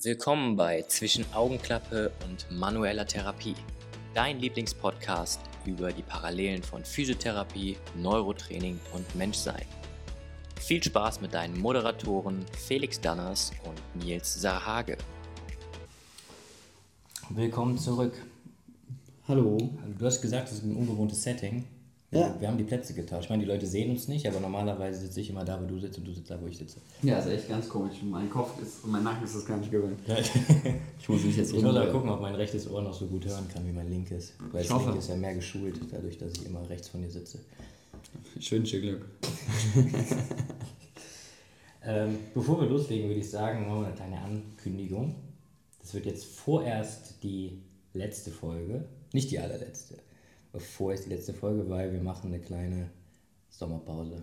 Willkommen bei Zwischen Augenklappe und manueller Therapie, dein Lieblingspodcast über die Parallelen von Physiotherapie, Neurotraining und Menschsein. Viel Spaß mit deinen Moderatoren Felix Danners und Nils Sarhage. Willkommen zurück. Hallo. Du hast gesagt, es ist ein ungewohntes Setting. Ja. Wir haben die Plätze getauscht. Ich meine, die Leute sehen uns nicht, aber normalerweise sitze ich immer da, wo du sitzt und du sitzt da, wo ich sitze. Ja, ist echt ganz komisch. Mein Kopf ist und mein Nacken ist das gar nicht gewöhnt. ich muss mich jetzt muss aber umdrehen. gucken, ob mein rechtes Ohr noch so gut hören kann wie mein linkes. Weil Ich das linke ist ja mehr geschult, dadurch, dass ich immer rechts von dir sitze. Ich wünsche Glück. Ähm, bevor wir loslegen, würde ich sagen, machen wir eine kleine Ankündigung. Das wird jetzt vorerst die letzte Folge, nicht die allerletzte, aber vorerst die letzte Folge, weil wir machen eine kleine Sommerpause.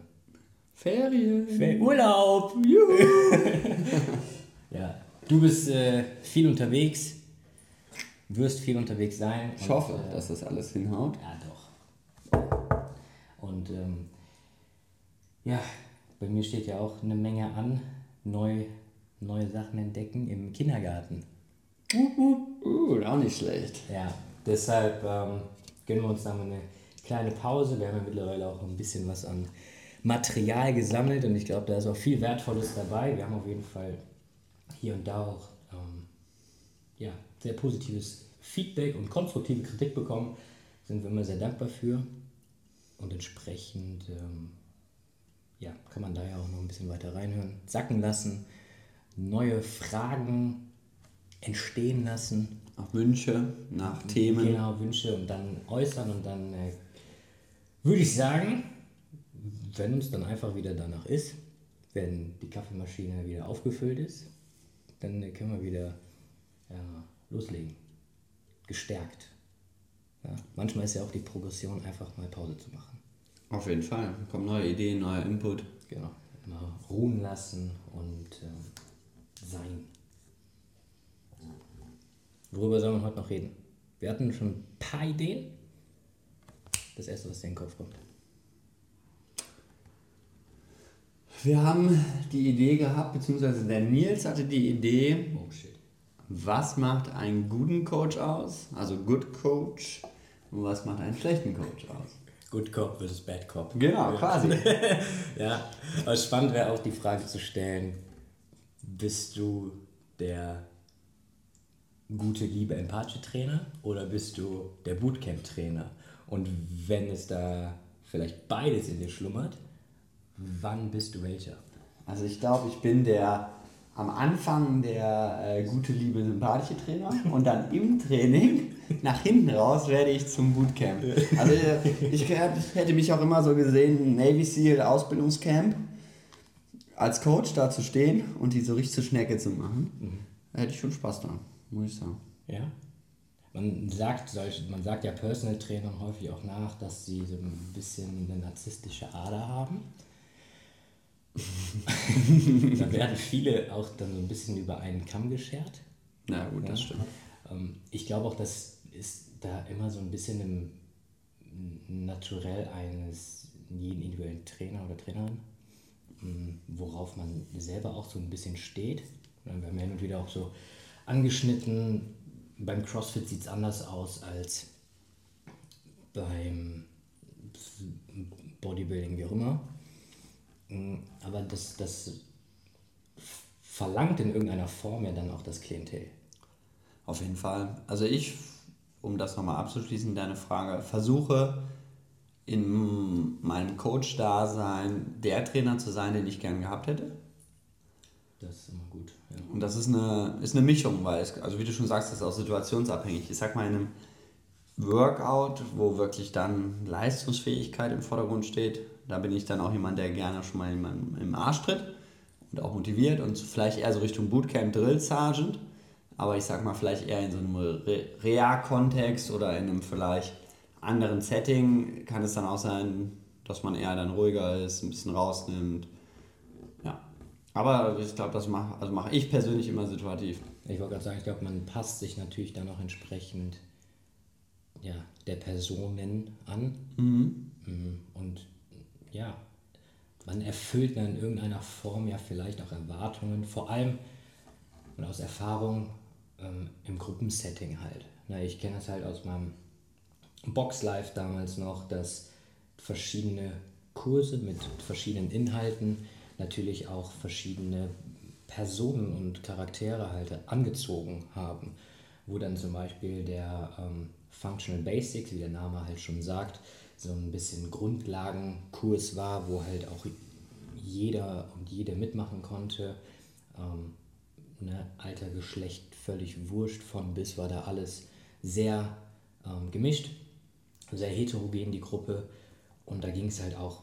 Ferien. Fe- Urlaub! ja, du bist äh, viel unterwegs, wirst viel unterwegs sein. Ich und, hoffe, äh, dass das alles hinhaut. Ja, doch. Und ähm, ja, bei mir steht ja auch eine Menge an, neu, neue Sachen entdecken im Kindergarten. Uh, auch nicht schlecht. Ja, deshalb ähm, gönnen wir uns da mal eine kleine Pause. Wir haben ja mittlerweile auch ein bisschen was an Material gesammelt und ich glaube, da ist auch viel Wertvolles dabei. Wir haben auf jeden Fall hier und da auch ähm, ja, sehr positives Feedback und konstruktive Kritik bekommen. Sind wir immer sehr dankbar für. Und entsprechend ähm, ja, kann man da ja auch noch ein bisschen weiter reinhören, sacken lassen, neue Fragen entstehen lassen. Auch Wünsche nach Themen. Genau, Wünsche und dann äußern und dann äh, würde ich sagen, wenn uns dann einfach wieder danach ist, wenn die Kaffeemaschine wieder aufgefüllt ist, dann äh, können wir wieder ja, loslegen. Gestärkt. Ja, manchmal ist ja auch die Progression einfach mal Pause zu machen. Auf jeden Fall. Kommen neue Ideen, neuer Input. Genau. Immer ruhen lassen und ähm, sein. Worüber soll man heute noch reden? Wir hatten schon ein paar Ideen. Das erste, was dir in den Kopf kommt. Wir haben die Idee gehabt, beziehungsweise der Nils hatte die Idee, Oh shit. was macht einen guten Coach aus? Also Good Coach. Und was macht einen schlechten Coach aus? Good Cop versus Bad Cop. Genau, quasi. Ja, aber spannend wäre auch die Frage zu stellen, bist du der gute, liebe Empathie-Trainer oder bist du der Bootcamp-Trainer? Und wenn es da vielleicht beides in dir schlummert, wann bist du welcher? Also ich glaube, ich bin der am Anfang der äh, gute, liebe, sympathische Trainer und dann im Training nach hinten raus werde ich zum Bootcamp. Also äh, ich hätte mich auch immer so gesehen, Navy Seal Ausbildungscamp, als Coach da zu stehen und die so richtig zur Schnecke zu machen. Da hätte ich schon Spaß dran, muss ich sagen. Ja. Man sagt, solche, man sagt ja Personal Trainern häufig auch nach, dass sie so ein bisschen eine narzisstische Ader haben. da werden viele auch dann so ein bisschen über einen Kamm geschert. Na gut, das Ja. stimmt. Ähm, ich glaube auch, das ist da immer so ein bisschen im Naturell eines jeden individuellen Trainer oder Trainerin, m, worauf man selber auch so ein bisschen steht. Wir haben ja hin und wieder auch so angeschnitten, beim CrossFit sieht es anders aus als beim Bodybuilding, wie auch immer. Mm, Aber das, das verlangt in irgendeiner Form ja dann auch das Klientel. Auf jeden Fall. Also ich, um das nochmal abzuschließen, deine Frage, versuche in meinem Coach-Dasein der Trainer zu sein, den ich gern gehabt hätte. Das ist immer gut. Und das ist eine, ist eine Mischung, weil es, also wie du schon sagst, das ist auch situationsabhängig. Ich sag mal, in einem Workout, wo wirklich dann Leistungsfähigkeit im Vordergrund steht, da bin ich dann auch jemand, der gerne schon mal jemanden im Arsch tritt und auch motiviert und vielleicht eher so Richtung Bootcamp Drill Sergeant. Aber ich sag mal, vielleicht eher in so einem Re Rea-Kontext oder in einem vielleicht anderen Setting kann es dann auch sein, dass man eher dann ruhiger ist, ein bisschen rausnimmt. Aber ich glaube, das mache also mach ich persönlich immer situativ. Ich wollte gerade sagen, ich glaube, man passt sich natürlich dann auch entsprechend ja, der Personen an. Mhm. Und ja, man erfüllt dann in irgendeiner Form ja vielleicht auch Erwartungen. Vor allem und aus Erfahrung ähm, im Gruppensetting halt. Na, ich kenne das halt aus meinem Boxlife damals noch, dass verschiedene Kurse mit verschiedenen Inhalten natürlich auch verschiedene Personen und Charaktere halt angezogen haben, wo dann zum Beispiel der ähm, Functional Basics, wie der Name halt schon sagt, so ein bisschen Grundlagenkurs war, wo halt auch jeder und jede mitmachen konnte. Ähm, ne, Alter, Geschlecht, völlig wurscht, von bis war da alles sehr ähm, gemischt, sehr heterogen die Gruppe. Und da ging es halt auch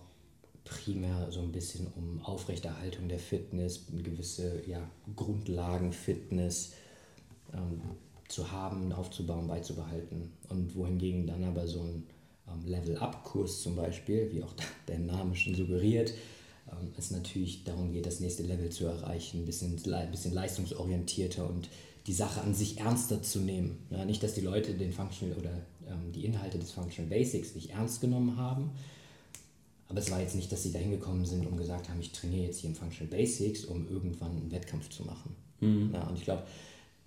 primär so ein bisschen um Aufrechterhaltung der Fitness, eine gewisse ja, Grundlagen-Fitness ähm, zu haben, aufzubauen, beizubehalten. Und wohingegen dann aber so ein ähm, Level-Up-Kurs zum Beispiel, wie auch der Name schon suggeriert, ähm, es natürlich darum geht, das nächste Level zu erreichen, ein bisschen, ein bisschen leistungsorientierter und die Sache an sich ernster zu nehmen. Ja, nicht, dass die Leute den Functional oder ähm, die Inhalte des Functional Basics nicht ernst genommen haben, aber es war jetzt nicht, dass sie da hingekommen sind und gesagt haben, ich trainiere jetzt hier im Functional Basics, um irgendwann einen Wettkampf zu machen. Mhm. Ja, und ich glaube,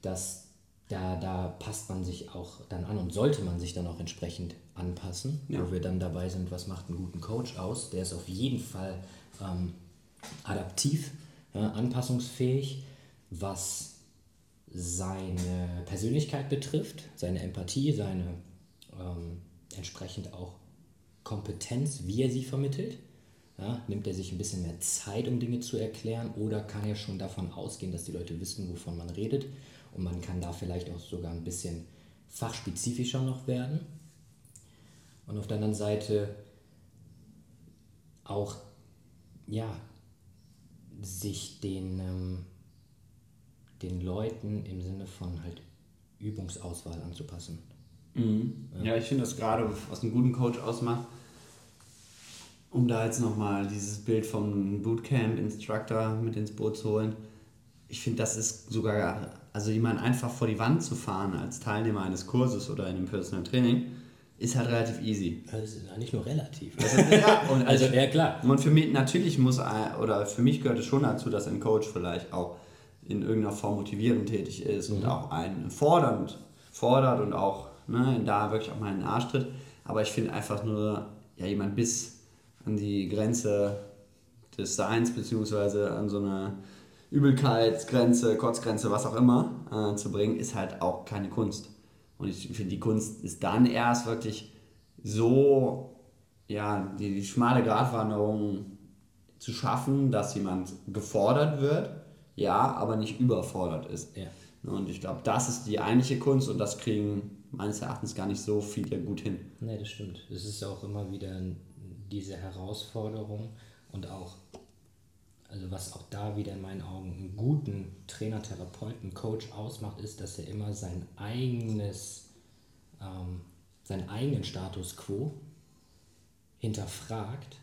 dass da, da passt man sich auch dann an und sollte man sich dann auch entsprechend anpassen, ja. wo wir dann dabei sind, was macht einen guten Coach aus. Der ist auf jeden Fall ähm, adaptiv, ja, anpassungsfähig, was seine Persönlichkeit betrifft, seine Empathie, seine ähm, entsprechend auch Kompetenz, wie er sie vermittelt. Ja, nimmt er sich ein bisschen mehr Zeit, um Dinge zu erklären, oder kann er schon davon ausgehen, dass die Leute wissen, wovon man redet? Und man kann da vielleicht auch sogar ein bisschen fachspezifischer noch werden. Und auf der anderen Seite auch, ja, sich den, ähm, den Leuten im Sinne von halt Übungsauswahl anzupassen. Mhm. Ja. ja, ich finde das gerade, was einen guten Coach ausmacht, um da jetzt nochmal dieses Bild vom Bootcamp-Instructor mit ins Boot zu holen. Ich finde, das ist sogar, also jemanden einfach vor die Wand zu fahren als Teilnehmer eines Kurses oder in einem Personal Training, ist halt relativ easy. Das ist ja nicht nur relativ. Also, ja, und also, ja, klar. Und für mich, natürlich muss, oder für mich gehört es schon dazu, dass ein Coach vielleicht auch in irgendeiner Form motivierend tätig ist mhm. und auch einen fordernd fordert und auch ne, da wirklich auch mal einen Arsch tritt. Aber ich finde einfach nur, ja, jemand bis an die Grenze des Seins, beziehungsweise an so eine Übelkeitsgrenze, Kotzgrenze, was auch immer, äh, zu bringen, ist halt auch keine Kunst. Und ich finde, die Kunst ist dann erst wirklich so, ja, die, die schmale Gratwanderung zu schaffen, dass jemand gefordert wird, ja, aber nicht überfordert ist. Ja. Und ich glaube, das ist die eigentliche Kunst und das kriegen meines Erachtens gar nicht so viele gut hin. Nee, das stimmt. Es ist auch immer wieder diese Herausforderung und auch, also was auch da wieder in meinen Augen einen guten Trainer, Therapeuten, Coach ausmacht, ist, dass er immer sein eigenes, ähm, seinen eigenen Status quo hinterfragt,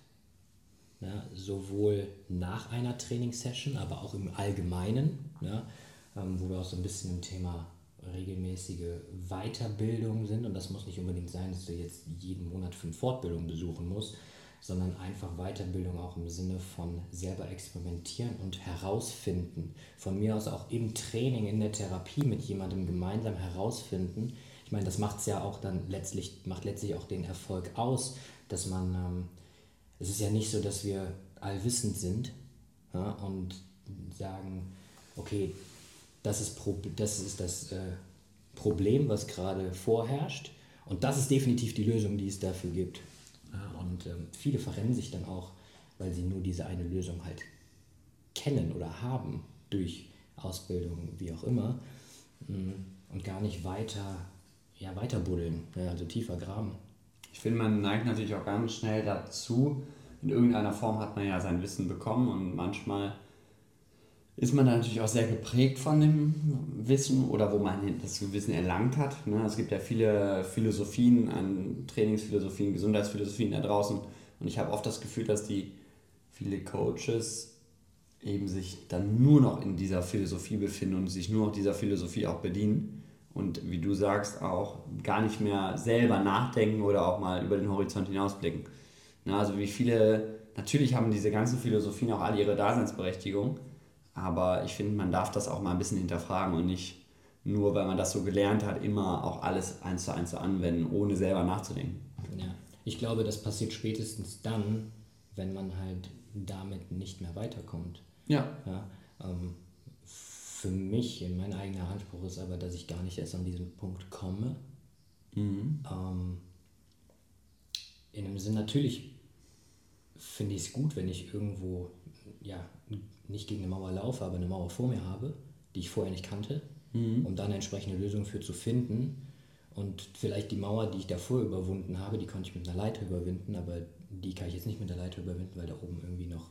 ja, sowohl nach einer Trainingssession, aber auch im Allgemeinen, ja, ähm, wo wir auch so ein bisschen im Thema regelmäßige Weiterbildung sind. Und das muss nicht unbedingt sein, dass du jetzt jeden Monat fünf Fortbildungen besuchen musst, sondern einfach Weiterbildung auch im Sinne von selber experimentieren und herausfinden. Von mir aus auch im Training, in der Therapie mit jemandem gemeinsam herausfinden. Ich meine, das macht es ja auch dann letztlich, macht letztlich auch den Erfolg aus, dass man, ähm, es ist ja nicht so, dass wir allwissend sind ja, und sagen, okay, das ist, das, ist das äh, Problem, was gerade vorherrscht. Und das ist definitiv die Lösung, die es dafür gibt. Und ähm, viele verrennen sich dann auch, weil sie nur diese eine Lösung halt kennen oder haben durch Ausbildung, wie auch immer, mm, und gar nicht weiter, ja, weiter buddeln, ja, also tiefer graben. Ich finde, man neigt natürlich auch ganz schnell dazu. In irgendeiner Form hat man ja sein Wissen bekommen und manchmal ist man natürlich auch sehr geprägt von dem Wissen oder wo man das Wissen erlangt hat. Ne? Es gibt ja viele Philosophien an Trainingsphilosophien, Gesundheitsphilosophien da draußen und ich habe oft das Gefühl, dass die viele Coaches eben sich dann nur noch in dieser Philosophie befinden und sich nur noch dieser Philosophie auch bedienen und wie du sagst auch gar nicht mehr selber nachdenken oder auch mal über den Horizont hinausblicken. Ne? Also wie viele, natürlich haben diese ganzen Philosophien auch alle ihre Daseinsberechtigung, Aber ich finde, man darf das auch mal ein bisschen hinterfragen und nicht nur, weil man das so gelernt hat, immer auch alles eins zu eins zu anwenden, ohne selber nachzudenken. Ja, ich glaube, das passiert spätestens dann, wenn man halt damit nicht mehr weiterkommt. Ja. ja ähm, für mich, mein eigener Anspruch ist aber, dass ich gar nicht erst an diesen Punkt komme. Mhm. Ähm, in dem Sinn, natürlich finde ich es gut, wenn ich irgendwo, ja, nicht gegen eine Mauer laufe, aber eine Mauer vor mir habe, die ich vorher nicht kannte, mhm. um dann eine entsprechende Lösung für zu finden. Und vielleicht die Mauer, die ich davor überwunden habe, die konnte ich mit einer Leiter überwinden, aber die kann ich jetzt nicht mit der Leiter überwinden, weil da oben irgendwie noch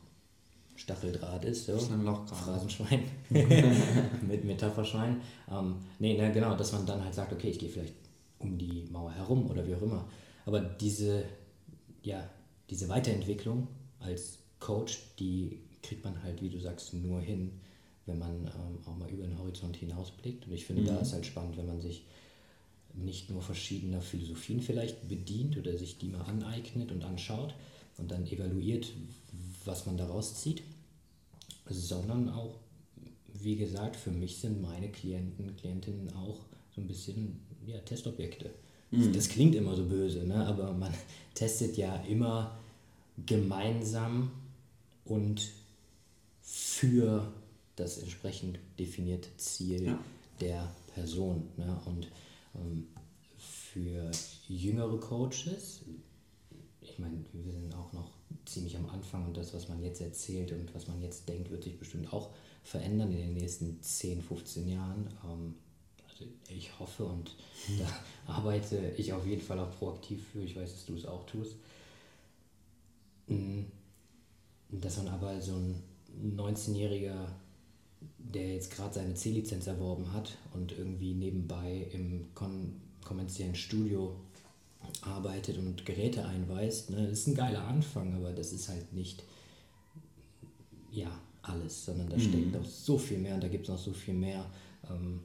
Stacheldraht ist. So. Das ist ein Loch Phrasenschwein. mit Metapherschwein. Ähm, nee, na, genau, dass man dann halt sagt, okay, ich gehe vielleicht um die Mauer herum oder wie auch immer. Aber diese, ja, diese Weiterentwicklung als Coach, die kriegt man halt, wie du sagst, nur hin, wenn man ähm, auch mal über den Horizont hinausblickt. Und ich finde, mhm. da ist halt spannend, wenn man sich nicht nur verschiedener Philosophien vielleicht bedient oder sich die mal aneignet und anschaut und dann evaluiert, was man daraus zieht, sondern auch, wie gesagt, für mich sind meine Klienten, Klientinnen auch so ein bisschen ja, Testobjekte. Mhm. Das klingt immer so böse, ne? aber man testet ja immer gemeinsam und für das entsprechend definierte Ziel ja. der Person. Ne? Und ähm, für jüngere Coaches, ich meine, wir sind auch noch ziemlich am Anfang und das, was man jetzt erzählt und was man jetzt denkt, wird sich bestimmt auch verändern in den nächsten 10, 15 Jahren. Ähm, also ich hoffe und hm. da arbeite ich auf jeden Fall auch proaktiv für. Ich weiß, dass du es auch tust. Hm, dass man aber so ein 19-Jähriger, der jetzt gerade seine C-Lizenz erworben hat und irgendwie nebenbei im kommerziellen Studio arbeitet und Geräte einweist, ne, das ist ein geiler Anfang, aber das ist halt nicht ja, alles, sondern da mhm. steckt noch so viel mehr und da gibt es noch so viel mehr, ähm,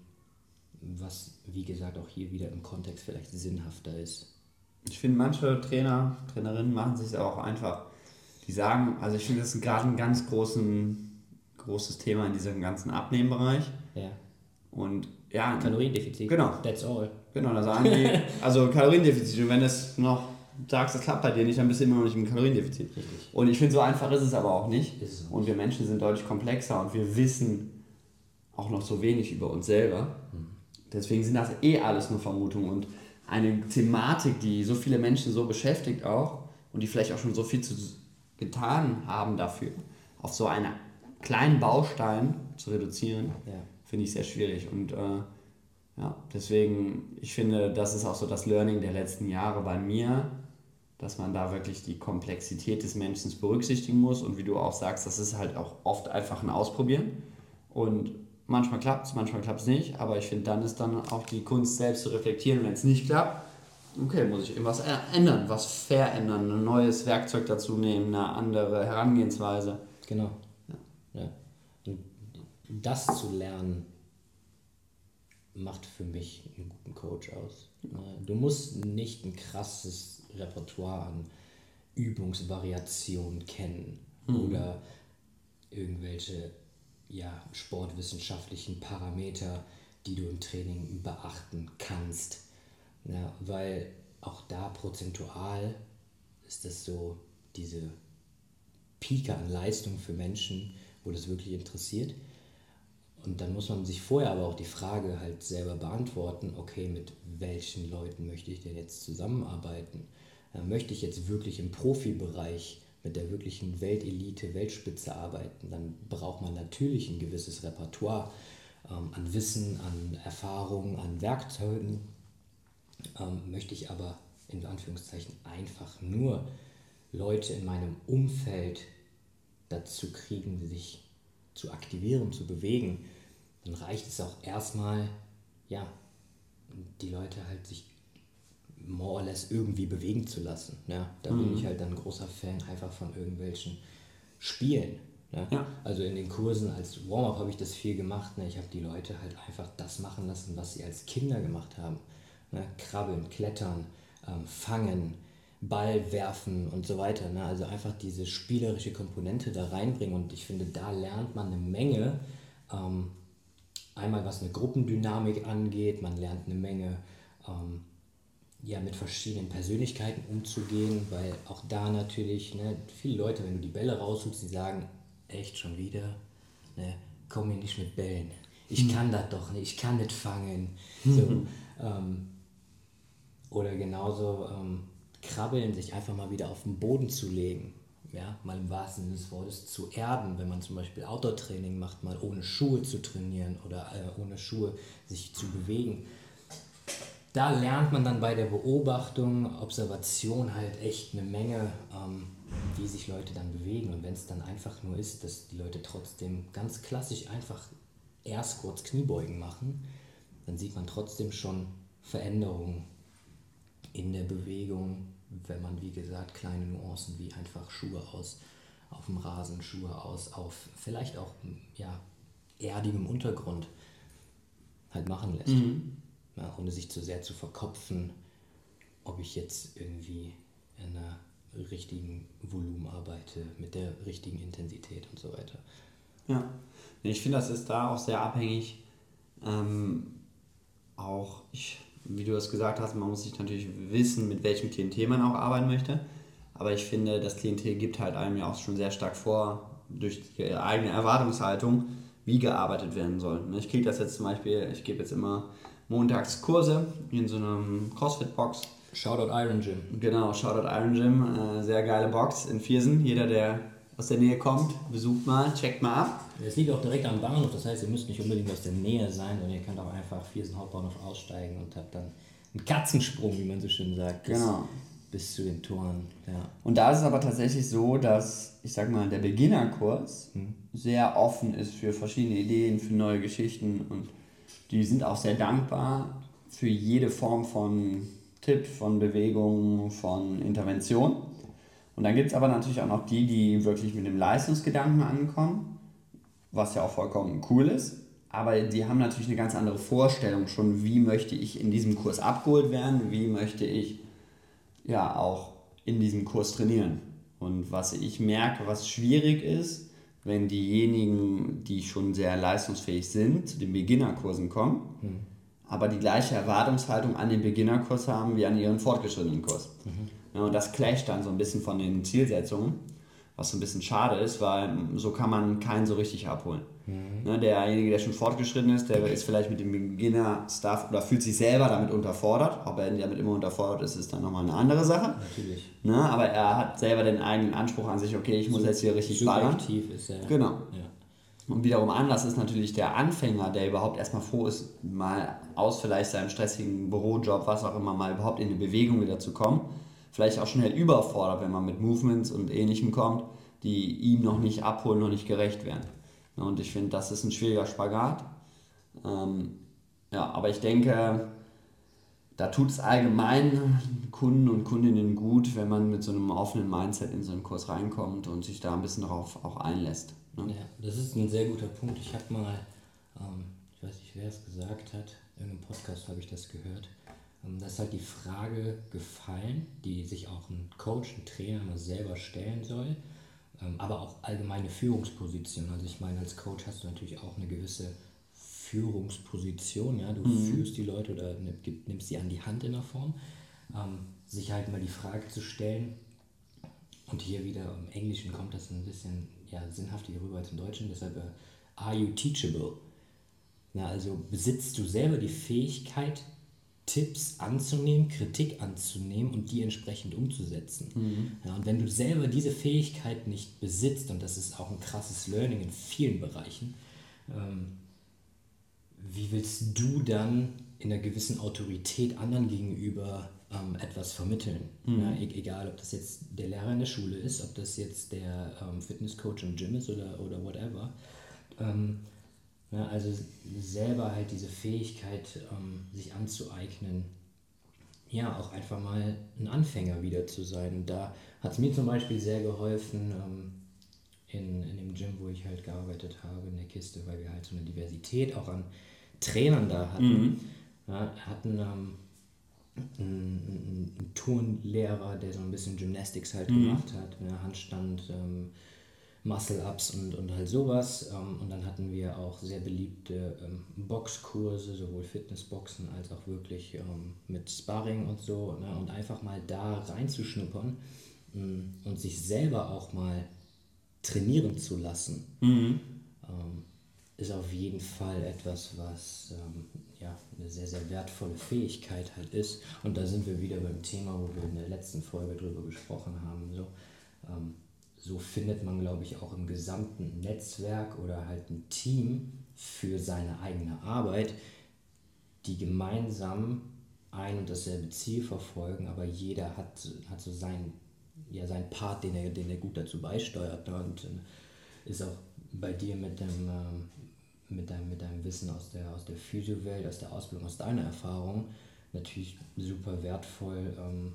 was, wie gesagt, auch hier wieder im Kontext vielleicht sinnhafter ist. Ich finde, manche Trainer, Trainerinnen machen sich auch einfach, die sagen, also ich finde, das ist gerade ein ganz großen, großes Thema in diesem ganzen Abnehmbereich. Ja. Und ja. Kaloriendefizit. Genau. That's all. Genau, da sagen die, also Kaloriendefizit. Und wenn es noch sagst, das klappt bei dir nicht, dann bist du immer noch nicht im Kaloriendefizit. Richtig. Und ich finde, so einfach ist es aber auch nicht. Und wir Menschen sind deutlich komplexer und wir wissen auch noch so wenig über uns selber. Mhm. Deswegen sind das eh alles nur Vermutungen. Und eine Thematik, die so viele Menschen so beschäftigt auch und die vielleicht auch schon so viel zu, getan haben dafür, auf so einen kleinen Baustein zu reduzieren, ja. finde ich sehr schwierig. Und äh, ja, deswegen, ich finde, das ist auch so das Learning der letzten Jahre bei mir, dass man da wirklich die Komplexität des Menschen berücksichtigen muss und wie du auch sagst, das ist halt auch oft einfach ein Ausprobieren und manchmal klappt es, manchmal klappt es nicht, aber ich finde, dann ist dann auch die Kunst selbst zu reflektieren, wenn es nicht klappt, okay, muss ich irgendwas ändern, was verändern, ein neues Werkzeug dazu nehmen, eine andere Herangehensweise. Genau. Ja. ja. Und das zu lernen, macht für mich einen guten Coach aus. Du musst nicht ein krasses Repertoire an Übungsvariationen kennen mhm. oder irgendwelche ja, sportwissenschaftlichen Parameter, die du im Training beachten kannst. Ja, weil auch da prozentual ist das so diese Pike an Leistung für Menschen, wo das wirklich interessiert. Und dann muss man sich vorher aber auch die Frage halt selber beantworten, okay, mit welchen Leuten möchte ich denn jetzt zusammenarbeiten? Äh, möchte ich jetzt wirklich im Profibereich mit der wirklichen Weltelite, Weltspitze arbeiten, dann braucht man natürlich ein gewisses Repertoire ähm, an Wissen, an Erfahrungen, an Werkzeugen. Ähm, möchte ich aber in Anführungszeichen einfach nur Leute in meinem Umfeld dazu kriegen, sich zu aktivieren, zu bewegen, dann reicht es auch erstmal, ja, die Leute halt sich more or less irgendwie bewegen zu lassen. Ja, da mhm. bin ich halt dann ein großer Fan einfach von irgendwelchen Spielen. Ne? Ja. Also in den Kursen als Warm-up habe ich das viel gemacht. Ne? Ich habe die Leute halt einfach das machen lassen, was sie als Kinder gemacht haben. Ne? Krabbeln, klettern, ähm, fangen, Ball werfen und so weiter. Ne? Also einfach diese spielerische Komponente da reinbringen und ich finde, da lernt man eine Menge. Ähm, einmal was eine Gruppendynamik angeht, man lernt eine Menge ähm, ja, mit verschiedenen Persönlichkeiten umzugehen, weil auch da natürlich ne, viele Leute, wenn du die Bälle rausholst, die sagen, echt schon wieder, ne, komm mir nicht mit Bällen. Ich hm. kann das doch nicht, ich kann nicht fangen. So, ähm, oder genauso ähm, krabbeln, sich einfach mal wieder auf den Boden zu legen. Ja, mal im wahrsten Sinne des Wortes zu erden, wenn man zum Beispiel Outdoor-Training macht, mal ohne Schuhe zu trainieren oder äh, ohne Schuhe sich zu bewegen. Da lernt man dann bei der Beobachtung, Observation halt echt eine Menge, ähm, wie sich Leute dann bewegen. Und wenn es dann einfach nur ist, dass die Leute trotzdem ganz klassisch einfach erst kurz Kniebeugen machen, dann sieht man trotzdem schon Veränderungen in der Bewegung, wenn man, wie gesagt, kleine Nuancen wie einfach Schuhe aus auf dem Rasen, Schuhe aus auf vielleicht auch ja, erdigem Untergrund halt machen lässt. Mhm. Ja, ohne sich zu sehr zu verkopfen, ob ich jetzt irgendwie in einer richtigen Volumen arbeite, mit der richtigen Intensität und so weiter. Ja, ich finde, das ist da auch sehr abhängig. Ähm, auch, ich wie du es gesagt hast, man muss sich natürlich wissen, mit welchem Klientel man auch arbeiten möchte. Aber ich finde, das Klientel gibt halt einem ja auch schon sehr stark vor, durch die eigene Erwartungshaltung, wie gearbeitet werden soll. Ich kriege das jetzt zum Beispiel, ich gebe jetzt immer montags Kurse in so einem CrossFit-Box. Shoutout Iron Gym. Genau, Shoutout Iron Gym. Äh, sehr geile Box in Viersen. Jeder, der aus der Nähe kommt, besucht mal, checkt mal ab. Es liegt auch direkt am Bahnhof, das heißt, ihr müsst nicht unbedingt aus der Nähe sein, sondern ihr könnt auch einfach Viersen Hauptbahnhof aussteigen und habt dann einen Katzensprung, wie man so schön sagt, bis, genau. bis zu den Toren. Ja. Und da ist es aber tatsächlich so, dass, ich sag mal, der Beginnerkurs hm. sehr offen ist für verschiedene Ideen, für neue Geschichten und die sind auch sehr dankbar für jede Form von Tipp, von Bewegung, von Intervention. Und dann gibt es aber natürlich auch noch die, die wirklich mit dem Leistungsgedanken ankommen, was ja auch vollkommen cool ist. Aber die haben natürlich eine ganz andere Vorstellung schon, wie möchte ich in diesem Kurs abgeholt werden, wie möchte ich ja auch in diesem Kurs trainieren. Und was ich merke, was schwierig ist, wenn diejenigen, die schon sehr leistungsfähig sind, zu den Beginnerkursen kommen, mhm. aber die gleiche Erwartungshaltung an den Beginnerkurs haben wie an ihren fortgeschrittenen Kurs. Mhm. Ja, und das clasht dann so ein bisschen von den Zielsetzungen, was so ein bisschen schade ist, weil so kann man keinen so richtig abholen. Mhm. Ne, derjenige, der schon fortgeschritten ist, der ist vielleicht mit dem Beginner-Stuff oder fühlt sich selber damit unterfordert. Ob er damit immer unterfordert ist, ist dann nochmal eine andere Sache. Natürlich. Ne, aber er hat selber den eigenen Anspruch an sich, okay, ich muss jetzt hier richtig ballern. ist er. Genau. Ja. Und wiederum anders ist natürlich der Anfänger, der überhaupt erstmal froh ist, mal aus vielleicht seinem stressigen Bürojob, was auch immer, mal überhaupt in die Bewegung wieder zu kommen vielleicht auch schnell überfordert, wenn man mit Movements und Ähnlichem kommt, die ihm noch nicht abholen, noch nicht gerecht werden. Und ich finde, das ist ein schwieriger Spagat. Ähm, ja, aber ich denke, da tut es allgemein Kunden und Kundinnen gut, wenn man mit so einem offenen Mindset in so einen Kurs reinkommt und sich da ein bisschen darauf auch einlässt. Ne? Ja, das ist ein sehr guter Punkt. Ich habe mal, ähm, ich weiß nicht, wer es gesagt hat, in einem Podcast habe ich das gehört. Ähm, da ist halt die Frage gefallen, die sich auch ein Coach, ein Trainer mal selber stellen soll, ähm, aber auch allgemeine Führungsposition. Also ich meine, als Coach hast du natürlich auch eine gewisse Führungsposition, ja, du mhm. führst die Leute oder nimmst sie an die Hand in der Form, ähm, sich halt mal die Frage zu stellen, und hier wieder im Englischen kommt das ein bisschen ja, sinnhaftiger rüber als im Deutschen, deshalb äh, are you teachable? Na, also besitzt du selber die Fähigkeit, Tipps anzunehmen, Kritik anzunehmen und die entsprechend umzusetzen. Mhm. Ja, und wenn du selber diese Fähigkeit nicht besitzt, und das ist auch ein krasses Learning in vielen Bereichen, ähm, wie willst du dann in einer gewissen Autorität anderen gegenüber ähm, etwas vermitteln? Mhm. Ja, e egal, ob das jetzt der Lehrer in der Schule ist, ob das jetzt der ähm, Fitnesscoach im Gym ist oder, oder whatever. Ähm, ja, also selber halt diese Fähigkeit, ähm, sich anzueignen, ja, auch einfach mal ein Anfänger wieder zu sein. Und da hat es mir zum Beispiel sehr geholfen, ähm, in, in dem Gym, wo ich halt gearbeitet habe, in der Kiste, weil wir halt so eine Diversität auch an Trainern da hatten. Mhm. Ja, hatten ähm, ein, ein Turnlehrer, der so ein bisschen Gymnastics halt mhm. gemacht hat, ne, Handstand, ähm, Muscle-Ups und, und halt sowas. Ähm, und dann hatten wir auch sehr beliebte ähm, Boxkurse, sowohl Fitnessboxen als auch wirklich ähm, mit Sparring und so. Ne? Und einfach mal da reinzuschnuppern und sich selber auch mal trainieren zu lassen, mhm. Ist auf jeden Fall etwas, was ja, eine sehr, sehr wertvolle Fähigkeit halt ist. Und da sind wir wieder beim Thema, wo wir in der letzten Folge drüber gesprochen haben. So, so findet man, glaube ich, auch im gesamten Netzwerk oder halt ein Team für seine eigene Arbeit, die gemeinsam ein und dasselbe Ziel verfolgen, aber jeder hat, hat so seinen, ja, seinen Part, den er, den er gut dazu beisteuert. Ne? Und äh, ist auch bei dir mit dem, äh, mit deinem, mit deinem Wissen aus der, aus der Physio-Welt, aus der Ausbildung, aus deiner Erfahrung natürlich super wertvoll, ähm,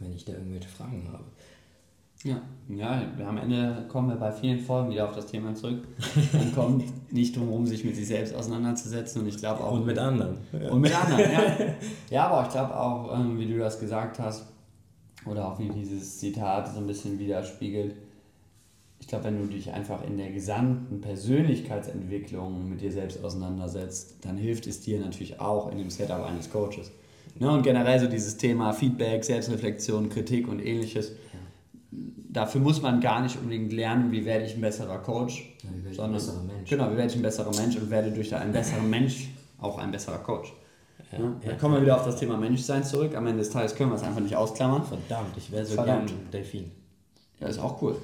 wenn ich da irgendwelche Fragen habe. Ja, ja, am Ende kommen wir bei vielen Folgen wieder auf das Thema zurück. Man kommt nicht drum herum, sich mit sich selbst auseinanderzusetzen und ich glaube auch. Und mit anderen. Ja. Und mit anderen, ja. Ja, aber ich glaube auch, ähm, wie du das gesagt hast, oder auch wie dieses Zitat so ein bisschen widerspiegelt, ich glaube, wenn du dich einfach in der gesamten Persönlichkeitsentwicklung mit dir selbst auseinandersetzt, dann hilft es dir natürlich auch in dem Setup eines Coaches. Ne? Und generell so dieses Thema Feedback, Selbstreflexion, Kritik und ähnliches dafür muss man gar nicht unbedingt lernen, wie werde ich ein besserer Coach, ja, sondern ein besserer Mensch. genau, wie werde ich ein besserer Mensch und werde durch einen besseren Mensch auch ein besserer Coach. Ja, ja, da kommen wir wieder auf das Thema Menschsein zurück. Am Ende des Tages können wir es einfach nicht ausklammern. Verdammt, ich wäre so Verdammt. gern Delfin. Ja, ist auch cool.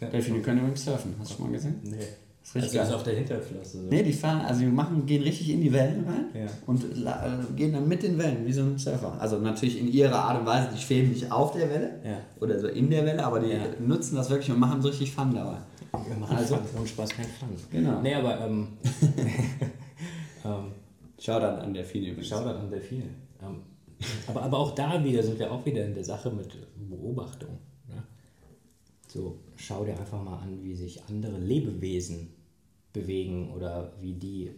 Delfine können übrigens surfen. Hast du schon mal gesehen? Nee. Das ist richtig also geil. auf der Hinterflosse. Nee, die fahren, also die machen, gehen richtig in die Wellen rein ja. und äh, gehen dann mit den Wellen, wie so ein Surfer. Also natürlich in ihrer Art und Weise, die schweben nicht auf der Welle ja. oder so in der Welle, aber die ja. nutzen das wirklich und machen so richtig Fun dabei. Wir machen also, Fun Spaß, kein Fun. Genau. Nee, aber ähm, ähm, Shoutout an Delfine übrigens. Shoutout an Delfine. Ähm, aber, aber auch da wieder sind wir auch wieder in der Sache mit Beobachtung. Ne? So, schau dir einfach mal an, wie sich andere Lebewesen bewegen oder wie die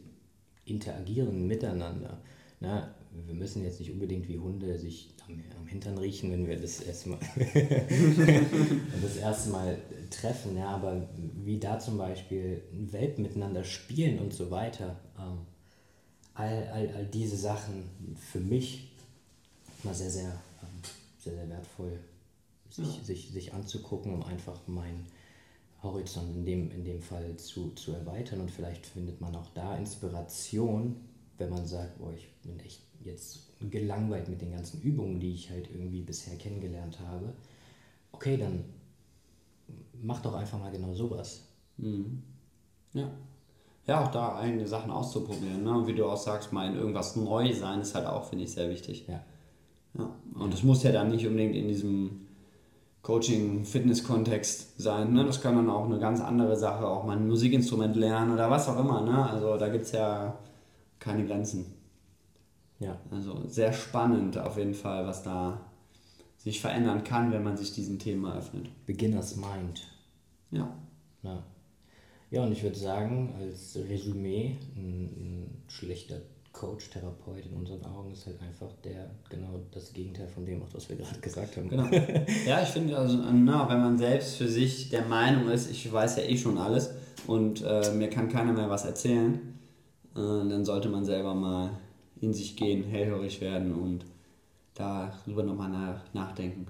interagieren miteinander. Na, wir müssen jetzt nicht unbedingt wie Hunde sich am, am Hintern riechen, wenn wir das erste Mal, das erste Mal treffen, ja, aber wie da zum Beispiel Welpen miteinander spielen und so weiter. Ähm, all, all, all diese Sachen für mich mal sehr, sehr, ähm, sehr, sehr wertvoll, sich, ja. sich, sich anzugucken, um einfach mein Horizont in dem, in dem Fall zu, zu erweitern und vielleicht findet man auch da Inspiration, wenn man sagt, boah, ich bin echt jetzt gelangweilt mit den ganzen Übungen, die ich halt irgendwie bisher kennengelernt habe. Okay, dann mach doch einfach mal genau sowas. Mhm. Ja. Ja, auch da eigene Sachen auszuprobieren. Ne? Und wie du auch sagst, mal in irgendwas neu sein ist halt auch, finde ich, sehr wichtig. Ja. ja. Und es muss ja dann nicht unbedingt in diesem Coaching-Fitness-Kontext sein. Ne? Das kann dann auch eine ganz andere Sache, auch mal ein Musikinstrument lernen oder was auch immer. Ne? Also da gibt es ja keine Grenzen. Ja. Also sehr spannend auf jeden Fall, was da sich verändern kann, wenn man sich diesen Themen öffnet. Beginners Mind. Ja. Ja, ja und ich würde sagen, als Resümee, ein, ein schlechter Coach, Therapeut in unseren Augen ist halt einfach der genau das Gegenteil von dem, was wir gerade gesagt haben. Genau. Ja, ich finde, also, na, wenn man selbst für sich der Meinung ist, ich weiß ja eh schon alles und äh, mir kann keiner mehr was erzählen, äh, dann sollte man selber mal in sich gehen, hellhörig werden und darüber nochmal nach, nachdenken.